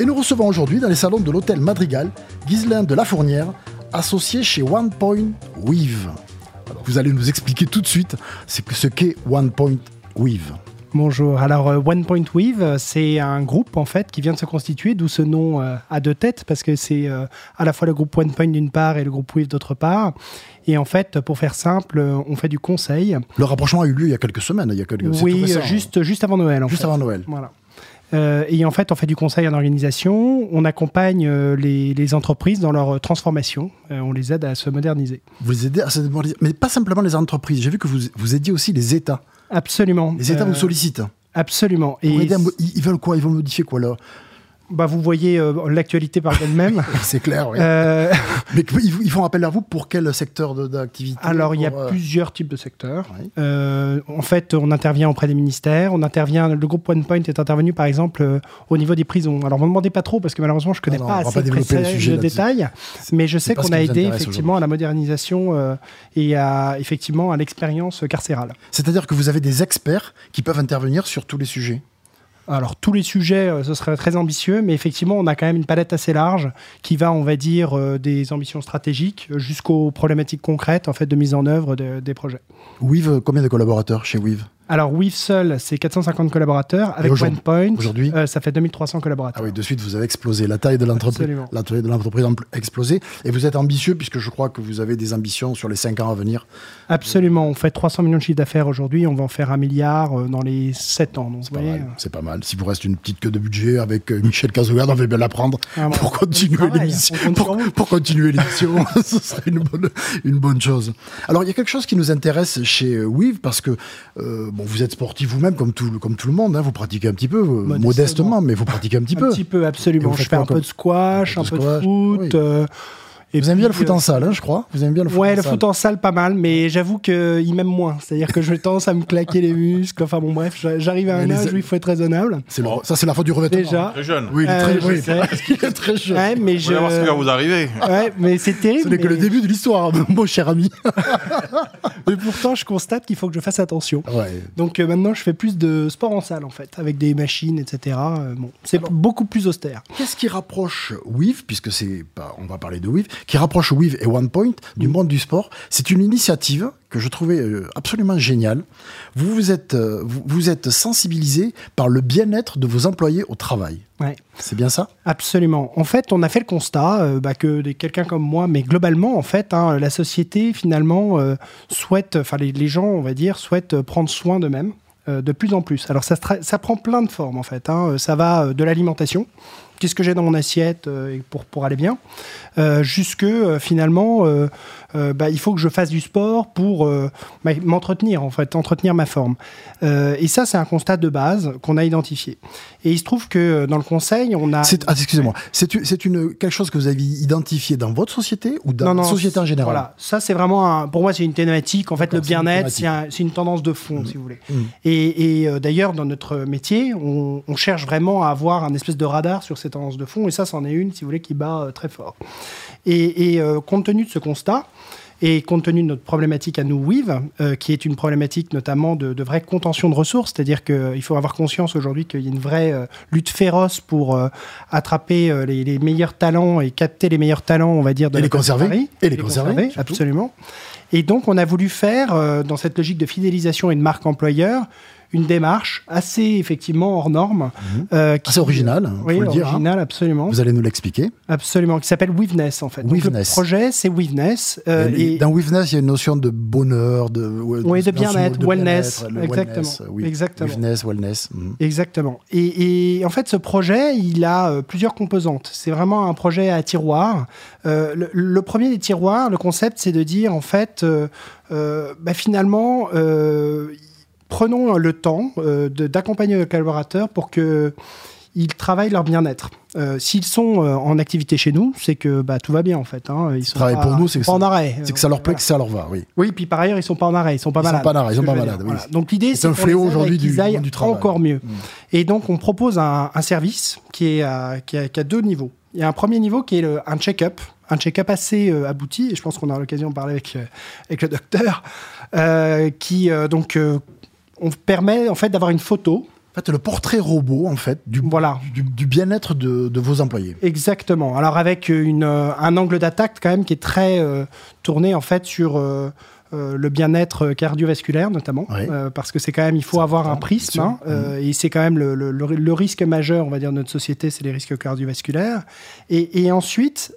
Et nous recevons aujourd'hui dans les salons de l'hôtel Madrigal Ghislain de la Fournière, associé chez One Point Weave. vous allez nous expliquer tout de suite ce qu'est One Point Weave. Bonjour. Alors euh, One Point Weave, c'est un groupe en fait qui vient de se constituer, d'où ce nom euh, à deux têtes parce que c'est euh, à la fois le groupe One Point d'une part et le groupe Weave d'autre part. Et en fait, pour faire simple, on fait du conseil. Le rapprochement a eu lieu il y a quelques semaines, il y a quelques. Oui, juste juste avant Noël. En juste avant Noël. Voilà. Et en fait, on fait du conseil en organisation, on accompagne les, entreprises dans leur transformation, on les aide à se moderniser. Vous aidez à se moderniser, mais pas simplement les entreprises, j'ai vu que vous, vous aidiez aussi les États. Absolument. Les États vous euh, sollicitent. Absolument. Et ils veulent quoi? Ils veulent modifier quoi là? Bah, vous voyez euh, l'actualité par elle-même. c'est clair, oui. Euh, Mais ils font appel à vous pour quel secteur d'activité Alors, il y a plusieurs types de secteurs. en fait, on intervient auprès des ministères. On intervient, le groupe OnePoint est intervenu, par exemple, au niveau des prisons. Alors, ne me demandez pas trop, parce que malheureusement, je ne connais pas assez de détails. Mais je sais qu'on a aidé, effectivement, à la modernisation et à, effectivement, à l'expérience carcérale. C'est-à-dire que vous avez des experts qui peuvent intervenir sur tous les sujets alors tous les sujets, euh, ce serait très ambitieux, mais effectivement, on a quand même une palette assez large qui va, on va dire, euh, des ambitions stratégiques jusqu'aux problématiques concrètes en fait de mise en œuvre des projets. Weave, combien de collaborateurs chez Weave? Alors, Weave seul, c'est 450 collaborateurs. Avec OnePoint, aujourd'hui, euh, ça fait 2300 collaborateurs. Ah oui, de suite, vous avez explosé. La taille de l'entreprise la taille de l'entreprise a explosé. Et vous êtes ambitieux, puisque je crois que vous avez des ambitions sur les 5 ans à venir. Absolument. On fait 300 millions de chiffres d'affaires aujourd'hui. On va en faire un milliard euh, dans les 7 ans. C'est pas, mal. Euh. pas mal. Si vous reste une petite queue de budget avec Michel Cazogard, on va bien la prendre ah, pour, continuer l'émission. Pour, continuer l'émission, ce serait une bonne, une bonne chose. Alors, il y a quelque chose qui nous intéresse chez Weave, parce que bon, vous êtes sportif vous-même, comme tout, comme tout le monde, hein, vous pratiquez un petit peu, euh, modestement, mais vous pratiquez un petit peu. Un petit peu, absolument. Je fais un peu de squash, un peu de, foot. Euh, et vous aimez bien le foot en salle, hein, je crois. Vous aimez bien le foot ouais, en le foot en salle, pas mal, mais j'avoue qu'il m'aime moins. C'est-à-dire que je tendance à me claquer les muscles. Enfin bon, bref, j'arrive à un âge où il faut être raisonnable. ça, c'est la faute du revêtement. Déjà. Très jeune. Oui, il est très, euh, il est très jeune. Ouais, mais je. voir ce qui va vous arriver. Ouais, mais c'est terrible. Ce n'est que le début de l'histoire, mon cher ami. mais pourtant, je constate qu'il faut que je fasse attention. Donc euh, maintenant, je fais plus de sport en salle, en fait, avec des machines, etc. Euh, bon, c'est beaucoup plus austère. Qu'est-ce qui rapproche WIV, puisque c'est, on va parler de WIV, qui rapproche WIV et One Point du mm. monde du sport. C'est une initiative que je trouvais euh, absolument géniale. Vous vous êtes, euh, vous, êtes sensibilisé par le bien-être de vos employés au travail. Ouais. C'est bien ça? Absolument. En fait, on a fait le constat euh, bah, que quelqu'un comme moi, mais globalement, en fait, hein, la société finalement souhaite, enfin les, les, gens, on va dire, souhaitent prendre soin d'eux-mêmes de plus en plus. Alors ça, ça prend plein de formes en fait. Hein. Ça va de l'alimentation, qu'est-ce que j'ai dans mon assiette euh, pour, pour aller bien, euh, jusque euh, finalement, bah, il faut que je fasse du sport pour m'entretenir, en fait, entretenir ma forme. et ça, c'est un constat de base qu'on a identifié. Et il se trouve que dans le conseil, on a... Ah, excusez-moi, c'est une, quelque chose que vous avez identifié dans votre société ou dans la société en général? Voilà, ça c'est vraiment, un, pour moi, c'est une thématique. En fait, le bien-être, c'est une, tendance de fond, mmh. si vous voulez. Mmh. Et, et d'ailleurs, dans notre métier, on, on, cherche vraiment à avoir un espèce de radar sur cette tendance de fond, et ça, c'en est une, si vous voulez, qui bat euh, très fort. Et, euh, compte tenu de ce constat, et compte tenu de notre problématique à nous, WIV, euh, qui est une problématique notamment de, vraie contention de ressources, c'est-à-dire qu'il faut avoir conscience aujourd'hui qu'il y a une vraie lutte féroce pour attraper les, meilleurs talents et capter les meilleurs talents, on va dire, de et les conserver. Et, les, conserver, absolument. Et donc, on a voulu faire, dans cette logique de fidélisation et de marque employeur, une démarche assez effectivement hors norme. Mhm. Euh, assez originale, oui, le dire. Hein. absolument. Vous allez nous l'expliquer. Absolument, qui s'appelle Weaveness en fait. Weaveness. le projet, c'est Weaveness. Euh, et, dans Weaveness, il y a une notion de bonheur, de, oui, de bien-être, wellness, exactement. oui. exactement. Weaveness, wellness. Mhm. Exactement. Et, en fait, ce projet, il a euh, plusieurs composantes. C'est vraiment un projet à tiroir. Le, le, premier des tiroirs, le concept, c'est de dire en fait, bah, finalement prenons le temps euh, d'accompagner nos collaborateurs pour qu'ils travaillent leur bien-être. S'ils sont en activité chez nous, c'est que bah, tout va bien en fait. Hein. Ils sont pas, pour nous, c'est pas en arrêt. C'est que ça leur plaît, que ça leur va, oui. Oui, puis par ailleurs, ils sont pas en arrêt, ils sont pas malades. Sont pas en arrêt, ils sont pas malades. Oui. Donc l'idée, c'est un fléau aujourd'hui du, du travail. encore mieux. Mm. Et donc on propose un, service qui est à, qui, a, deux niveaux. Il y a un premier niveau qui est un check-up, un check-up assez abouti, et je pense qu'on aura l'occasion de parler avec, avec le docteur, qui donc on permet en fait d'avoir une photo en fait, le portrait robot, en fait, du, voilà. du, bien-être de, vos employés. Exactement. Alors, avec une, euh, un angle d'attaque, quand même, qui est très euh, tourné, en fait, sur euh, le bien-être cardiovasculaire, notamment. parce que c'est quand même, il faut avoir un prisme. Hein, mmh. Et c'est quand même le, le, risque majeur, on va dire, de notre société, c'est les risques cardiovasculaires. Et, et ensuite,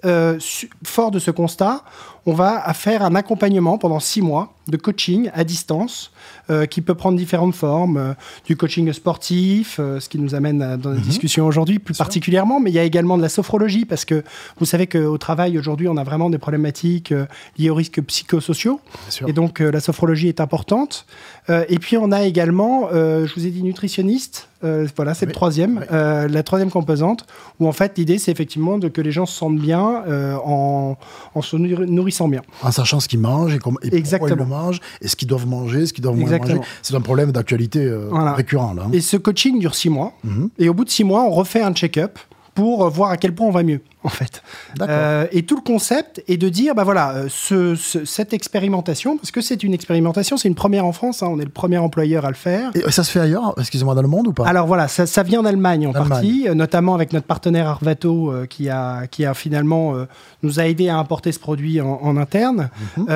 fort de ce constat, on va faire un accompagnement pendant six mois de coaching à distance euh, qui peut prendre différentes formes, euh, du coaching sportif, euh, ce qui nous amène dans la mhm. discussion aujourd'hui plus particulièrement, mais il y a également de la sophrologie parce que vous savez qu'au travail aujourd'hui on a vraiment des problématiques liées aux risques psychosociaux et donc la sophrologie est importante. et puis on a également, je vous ai dit nutritionniste, voilà, c'est le troisième, la troisième composante, où en fait l'idée c'est effectivement de, que les gens se sentent bien en, en, se nourrissant bien. En sachant ce qu'ils mangent et, comment, et pourquoi ils le mangent, et ce qu'ils doivent manger, ce qu'ils doivent moins manger. C'est un problème d'actualité euh, récurrent. Là. Hein. Et ce coaching dure six mois. Mhm. Et au bout de six mois, on refait un check-up pour voir à quel point on va mieux en fait. Euh, et tout le concept est de dire, bah voilà, euh, ce, cette expérimentation, parce que c'est une expérimentation, c'est une première en France, hein, on est le premier employeur à le faire. Et ça se fait ailleurs, excusez-moi, dans le monde ou pas? Alors voilà, ça, ça vient d'Allemagne en partie, euh, notamment avec notre partenaire Arvato qui, a, qui a finalement nous a aidé à importer ce produit en, interne mhm.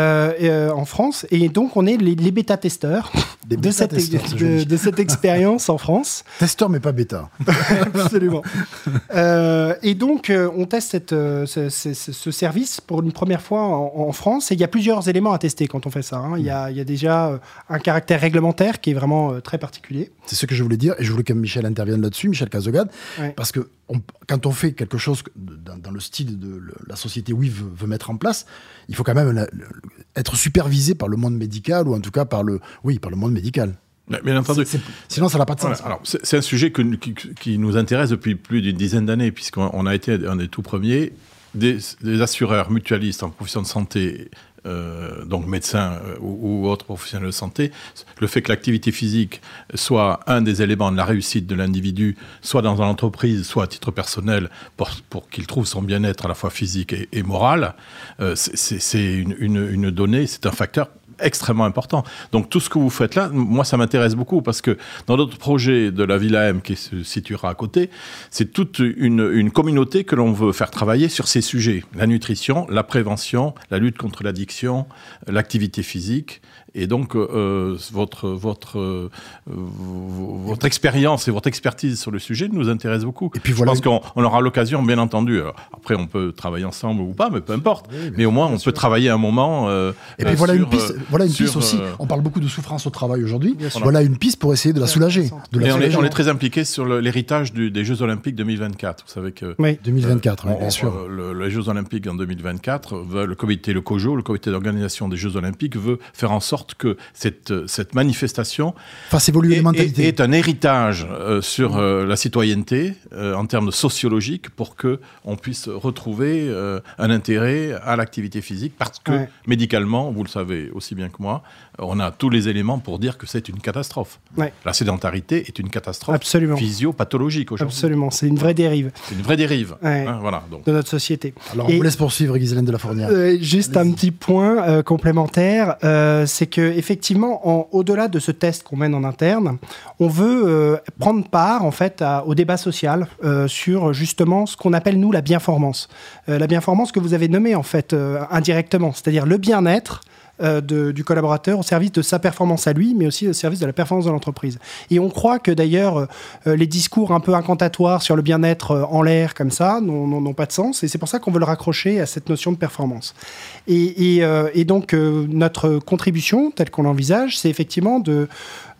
en France. Et donc on est les, bêta-testeurs de, cette, de, de, cette expérience en France. Testeurs mais pas bêta. Absolument. et donc on teste euh, ce, service pour une première fois en, France. Et il y a plusieurs éléments à tester quand on fait ça. Hein. Il, y a, déjà euh, un caractère réglementaire qui est vraiment euh, très particulier. C'est ce que je voulais dire. Et je voulais que Michel intervienne là-dessus, Michel Cazogade. Parce que quand on fait quelque chose dans, le style de la société oui veut, mettre en place, il faut quand même être supervisé par le monde médical ou en tout cas par le, oui, par le monde médical. Bien entendu. sinon, ça n'a pas de sens. Alors, c'est un sujet qui, nous intéresse depuis plus d'une dizaine d'années, puisqu'on a été un des tout premiers. Des, assureurs mutualistes en profession de santé, euh, donc médecins euh, ou, autres professionnels de santé, le fait que l'activité physique soit un des éléments de la réussite de l'individu, soit dans une entreprise, soit à titre personnel, pour, pour qu'il trouve son bien-être à la fois physique et, moral, euh, c'est une, une donnée, c'est un facteur extrêmement important. Donc tout ce que vous faites là, moi ça m'intéresse beaucoup parce que dans notre projet de la Villa M qui se situera à côté, c'est toute une, une, communauté que l'on veut faire travailler sur ces sujets. La nutrition, la prévention, la lutte contre l'addiction, l'activité physique et donc, euh, euh, votre, votre, euh, votre expérience et votre expertise sur le sujet nous intéresse beaucoup. Et puis voilà. Je pense qu'on aura l'occasion, bien entendu. après, on peut travailler ensemble ou pas, mais peu importe. mais au moins, on peut travailler un moment. et puis voilà une piste, voilà une piste aussi. On parle beaucoup de souffrance au travail aujourd'hui. Voilà une piste pour essayer de la soulager. De la et on, est, très impliqué sur l'héritage des Jeux Olympiques 2024. Vous savez que. Oui, 2024, bien sûr. les Jeux Olympiques en 2024, le comité, le COJO, le comité d'organisation des Jeux Olympiques, veut faire en sorte que cette, cette manifestation est, un héritage euh, sur euh, la citoyenneté euh, en termes sociologiques pour que on puisse retrouver un intérêt à l'activité physique parce que médicalement, vous le savez aussi bien que moi, on a tous les éléments pour dire que c'est une catastrophe. La sédentarité est une catastrophe physio-pathologique aujourd'hui. Absolument, c'est une vraie dérive. C'est une vraie dérive hein, voilà, donc. de notre société. Alors on vous laisse poursuivre, Ghislaine de la Fournière. juste un petit point complémentaire, c'est que effectivement, au-delà de ce test qu'on mène en interne, on veut euh, prendre part en fait au débat social euh, sur justement ce qu'on appelle nous la bienformance. Euh, la bienformance que vous avez nommée en fait indirectement, c'est-à-dire le bien-être euh, du collaborateur au service de sa performance à lui, mais aussi au service de la performance de l'entreprise. Et on croit que d'ailleurs, euh, les discours un peu incantatoires sur le bien-être euh, en l'air, comme ça, n'ont pas de sens. Et c'est pour ça qu'on veut le raccrocher à cette notion de performance. Et, et donc, notre contribution, telle qu'on l'envisage, c'est effectivement de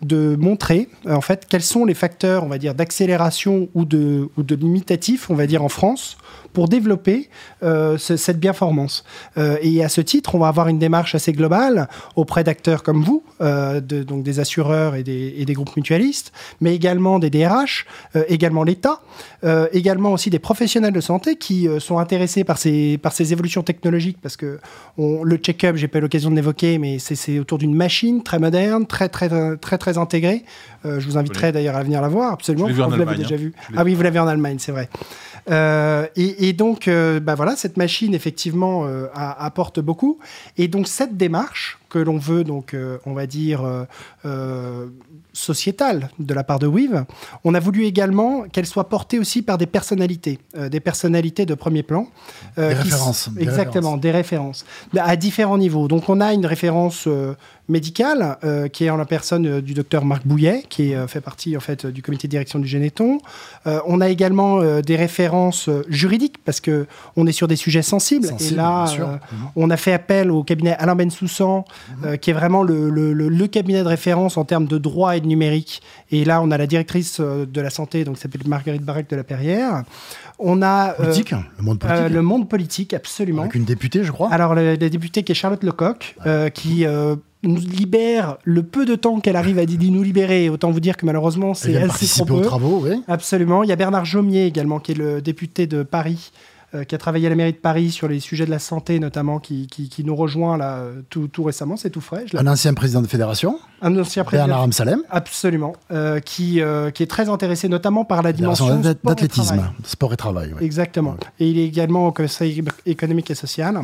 de montrer en fait quels sont les facteurs, on va dire, d'accélération ou de, ou de limitatif, on va dire, en France pour développer euh, cette performance. Euh, et à ce titre, on va avoir une démarche assez globale auprès d'acteurs comme vous, euh, de, donc des assureurs et des, et des, groupes mutualistes, mais également des DRH, également l'État, également aussi des professionnels de santé qui sont intéressés par ces, par ces évolutions technologiques, parce que on, le check-up, j'ai pas eu l'occasion de l'évoquer, mais c'est autour d'une machine très moderne, très très très très, très intégrée. je vous inviterai d'ailleurs à venir la voir, absolument. Je vous l'avez déjà hein. vu. Ah oui, vous l'avez en Allemagne, c'est vrai. Euh, et, donc, euh, bah voilà, cette machine effectivement euh, apporte beaucoup. Et donc cette démarche que l'on veut donc, on va dire sociétale de la part de Weave, on a voulu également qu'elle soit portée aussi par des personnalités, des personnalités de premier plan. des références. exactement, des références à différents niveaux. Donc on a une référence médicale, euh, qui est en la personne euh, du docteur Marc Bouillet, qui euh, fait partie en fait du comité de direction du Généton. on a également des références juridiques parce que on est sur des sujets sensibles. et là, mhm. on a fait appel au cabinet Alain Bensoussan, mhm. qui est vraiment le, le, cabinet de référence en termes de droit et de numérique. Et là, on a la directrice de la santé, donc s'appelle Marguerite Barrec de la Perrière. On a politique, le monde politique. le monde politique, absolument. Avec une députée, je crois. Alors, la, députée qui est Charlotte Lecoq, qui nous libère le peu de temps qu'elle arrive à nous libérer. Autant vous dire que malheureusement, c'est assez trop peu. aux travaux, oui. Absolument. Il y a Bernard Jomier également, qui est le député de Paris, euh, qui a travaillé à la mairie de Paris sur les sujets de la santé notamment, qui, qui, nous rejoint là tout, tout récemment, c'est tout frais. Un ancien président de fédération. Un ancien président. Bernard Amsalem. Absolument. Euh, qui, euh, qui est très intéressé notamment par la dimension d'athlétisme, sport et travail. Exactement. Et il est également au Conseil économique et social.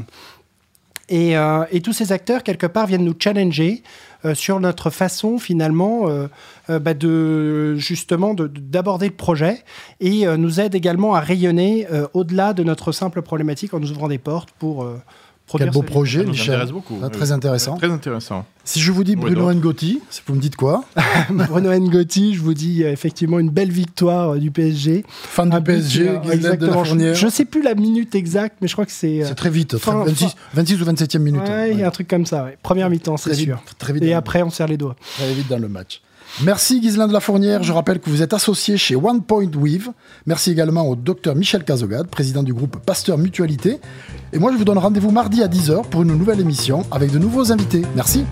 Euh, et, tous ces acteurs, quelque part, viennent nous challenger euh, sur notre façon, finalement, euh, bah, de justement d'aborder le projet. Et nous aident également à rayonner au-delà de notre simple problématique en nous ouvrant des portes pour quel beau projet, Michel. Ah, très intéressant. Très intéressant. Si je vous dis Bruno Ngotti, vous me dites quoi Bruno Ngotti, je vous dis euh, effectivement une belle victoire euh, du PSG. Fin du PSG, exactement. je ne sais plus la minute exacte, mais je crois que c'est. Euh, c'est très vite, 26, ou 27e minute. il y a un truc comme ça. Première mi-temps, c'est sûr. très vite Et après, on serre les doigts. Très vite dans le match. Merci Ghislain de la Fournière. Je rappelle que vous êtes associé chez One Point Weave. Merci également au docteur Michel Cazogade, président du groupe Pasteur Mutualité. Et moi, je vous donne rendez-vous mardi à 10h pour une nouvelle émission avec de nouveaux invités. Merci.